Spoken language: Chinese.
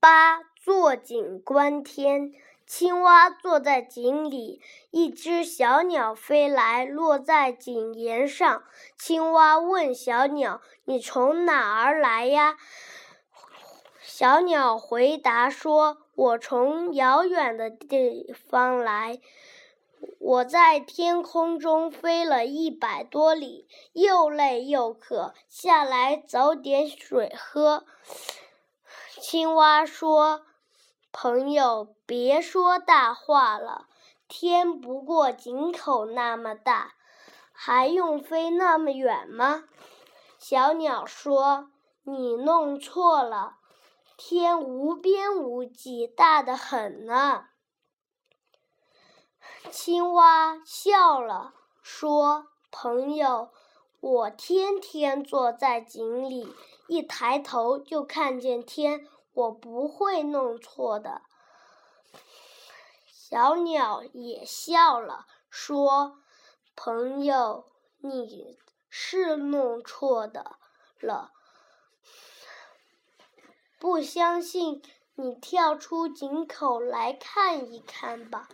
八坐井观天。青蛙坐在井里，一只小鸟飞来，落在井沿上。青蛙问小鸟：“你从哪儿来呀？”小鸟回答说：“我从遥远的地方来。我在天空中飞了一百多里，又累又渴，下来找点水喝。”青蛙说。朋友，别说大话了。天不过井口那么大，还用飞那么远吗？小鸟说：“你弄错了，天无边无际，大得很呢。”青蛙笑了，说：“朋友，我天天坐在井里，一抬头就看见天。”我不会弄错的。小鸟也笑了，说：“朋友，你是弄错的了。不相信，你跳出井口来看一看吧。”